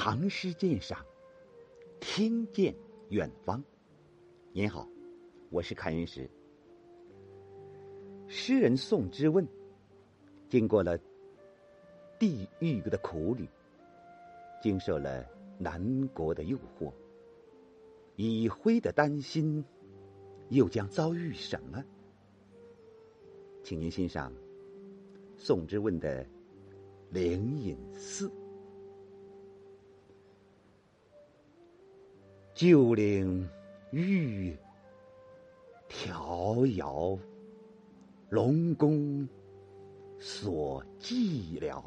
唐诗鉴赏，听见远方。您好，我是凯云石。诗人宋之问，经过了地狱的苦旅，经受了南国的诱惑，以灰的担心，又将遭遇什么？请您欣赏宋之问的《灵隐寺》。旧岭玉迢遥，龙宫所寂寥。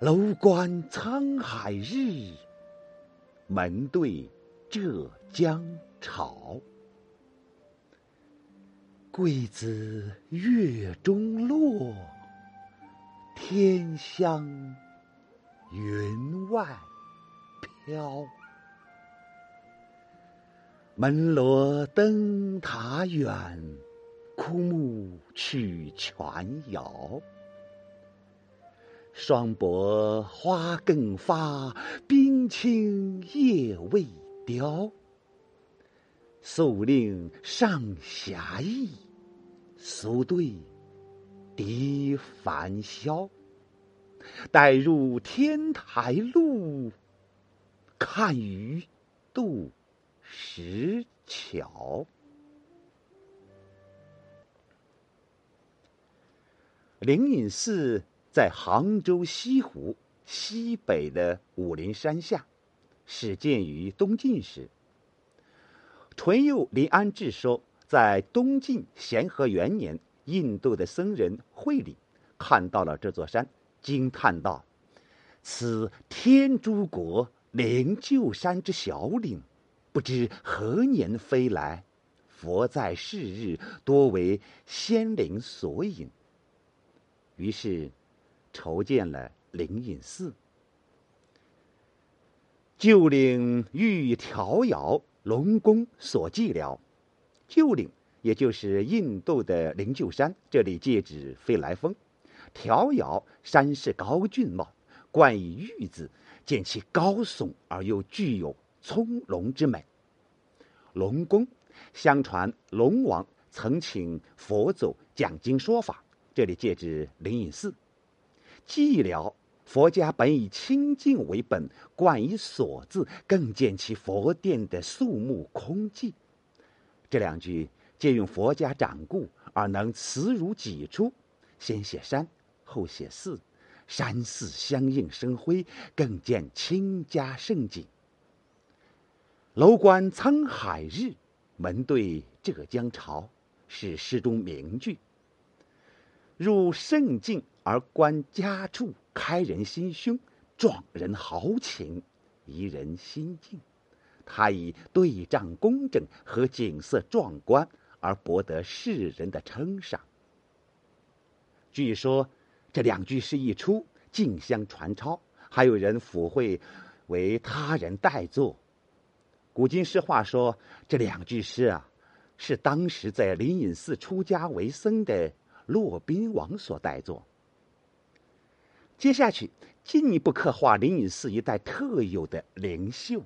楼观沧海日，门对浙江潮。桂子月中落，天香云外飘。门罗灯塔远，枯木曲泉遥。霜薄花更发，冰清叶未凋。宿令上霞意，宿对笛繁萧。待入天台路，看鱼渡。石桥，灵隐寺在杭州西湖西北的武陵山下，始建于东晋时。淳佑临安志说，在东晋咸和元年，印度的僧人慧理看到了这座山，惊叹道：“此天竺国灵鹫山之小岭。”不知何年飞来，佛在世日，多为仙灵所引。于是，筹建了灵隐寺。旧岭欲迢遥，龙宫所寂寥。旧岭也就是印度的灵鹫山，这里借指飞来峰。迢遥，山势高峻茂，冠以玉字，见其高耸而又具有。葱茏之美，龙宫，相传龙王曾请佛祖讲经说法，这里借指灵隐寺。寂寥，佛家本以清净为本，冠以所字，更见其佛殿的肃穆空寂。这两句借用佛家掌故，而能词如己出，先写山，后写寺，山寺相映生辉，更见清家盛景。楼观沧海日，门对浙江潮，是诗中名句。入胜境而观佳处，开人心胸，壮人豪情，怡人心境。他以对仗工整和景色壮观而博得世人的称赏。据说这两句诗一出，竞相传抄，还有人附会为他人代作。古今诗话说，这两句诗啊，是当时在灵隐寺出家为僧的骆宾王所代作。接下去，进一步刻画灵隐寺一带特有的灵秀。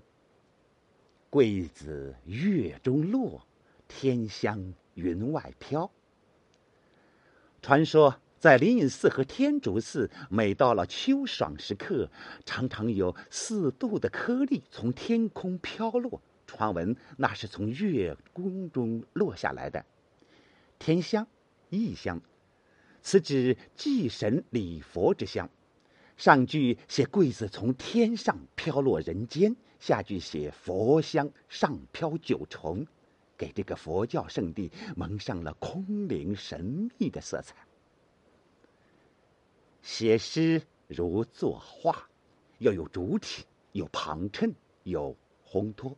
桂子月中落，天香云外飘。传说。在灵隐寺和天竺寺，每到了秋爽时刻，常常有四度的颗粒从天空飘落，传闻那是从月宫中落下来的。天香，异香，此指祭神礼佛之香。上句写桂子从天上飘落人间，下句写佛香上飘九重，给这个佛教圣地蒙上了空灵神秘的色彩。写诗如作画，要有主体，有旁衬，有烘托。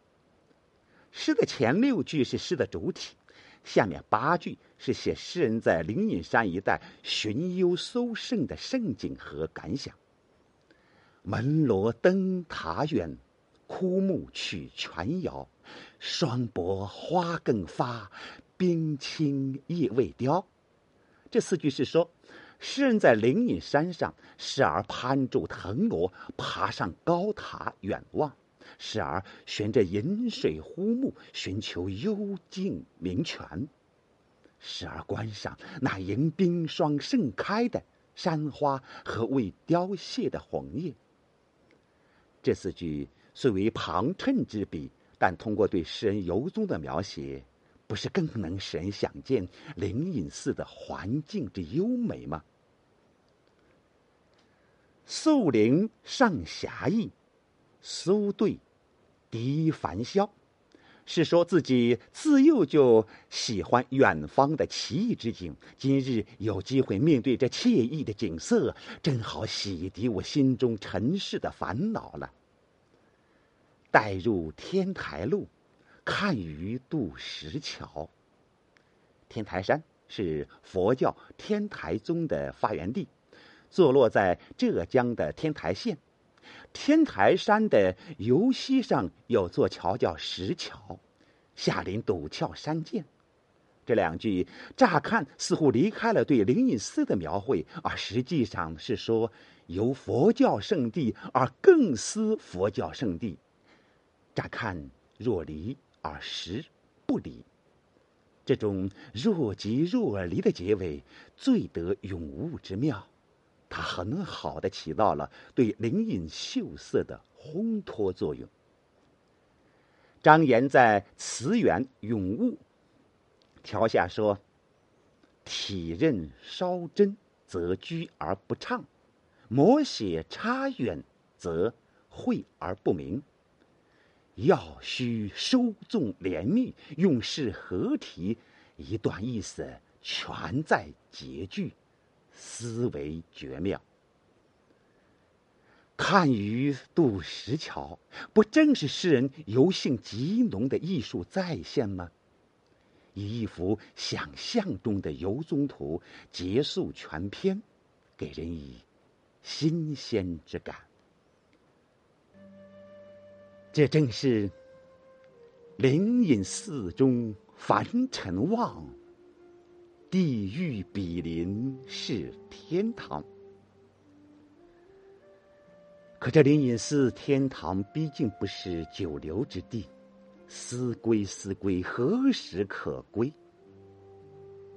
诗的前六句是诗的主体，下面八句是写诗人在灵隐山一带寻幽搜胜的盛景和感想。门罗灯塔远，枯木曲泉遥。霜薄花更发，冰清叶未凋。这四句是说。诗人在灵隐山上，时而攀住藤萝，爬上高塔远望；时而悬着饮水呼目，寻求幽静明泉；时而观赏那迎冰霜盛开的山花和未凋谢的红叶。这四句虽为旁衬之笔，但通过对诗人游踪的描写，不是更能使人想见灵隐寺的环境之优美吗？宿灵上侠义，苏对敌凡嚣，是说自己自幼就喜欢远方的奇异之景。今日有机会面对这惬意的景色，正好洗涤我心中尘世的烦恼了。带入天台路，看鱼渡石桥。天台山是佛教天台宗的发源地。坐落在浙江的天台县，天台山的游溪上有座桥叫石桥，下临陡峭山涧。这两句乍看似乎离开了对灵隐寺的描绘，而实际上是说由佛教圣地而更思佛教圣地。乍看若离而实不离，这种若即若离的结尾，最得咏物之妙。它很好的起到了对灵隐秀色的烘托作用。张炎在《词源咏物》条下说：“体认稍真，则居而不畅；摹写差远，则晦而不明。要须收纵连密，用事合题，一段意思全在结句。”思维绝妙。看鱼渡石桥，不正是诗人游兴极浓的艺术再现吗？以一幅想象中的游踪图结束全篇，给人以新鲜之感。这正是灵隐寺中凡尘望。地狱比邻是天堂，可这灵隐寺天堂毕竟不是久留之地，思归思归，何时可归？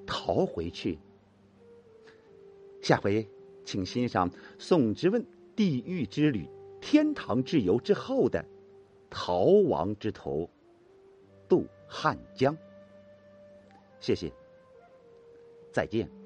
逃回去。下回请欣赏宋之问《地狱之旅》《天堂之游》之后的逃亡之途渡汉江。谢谢。再见。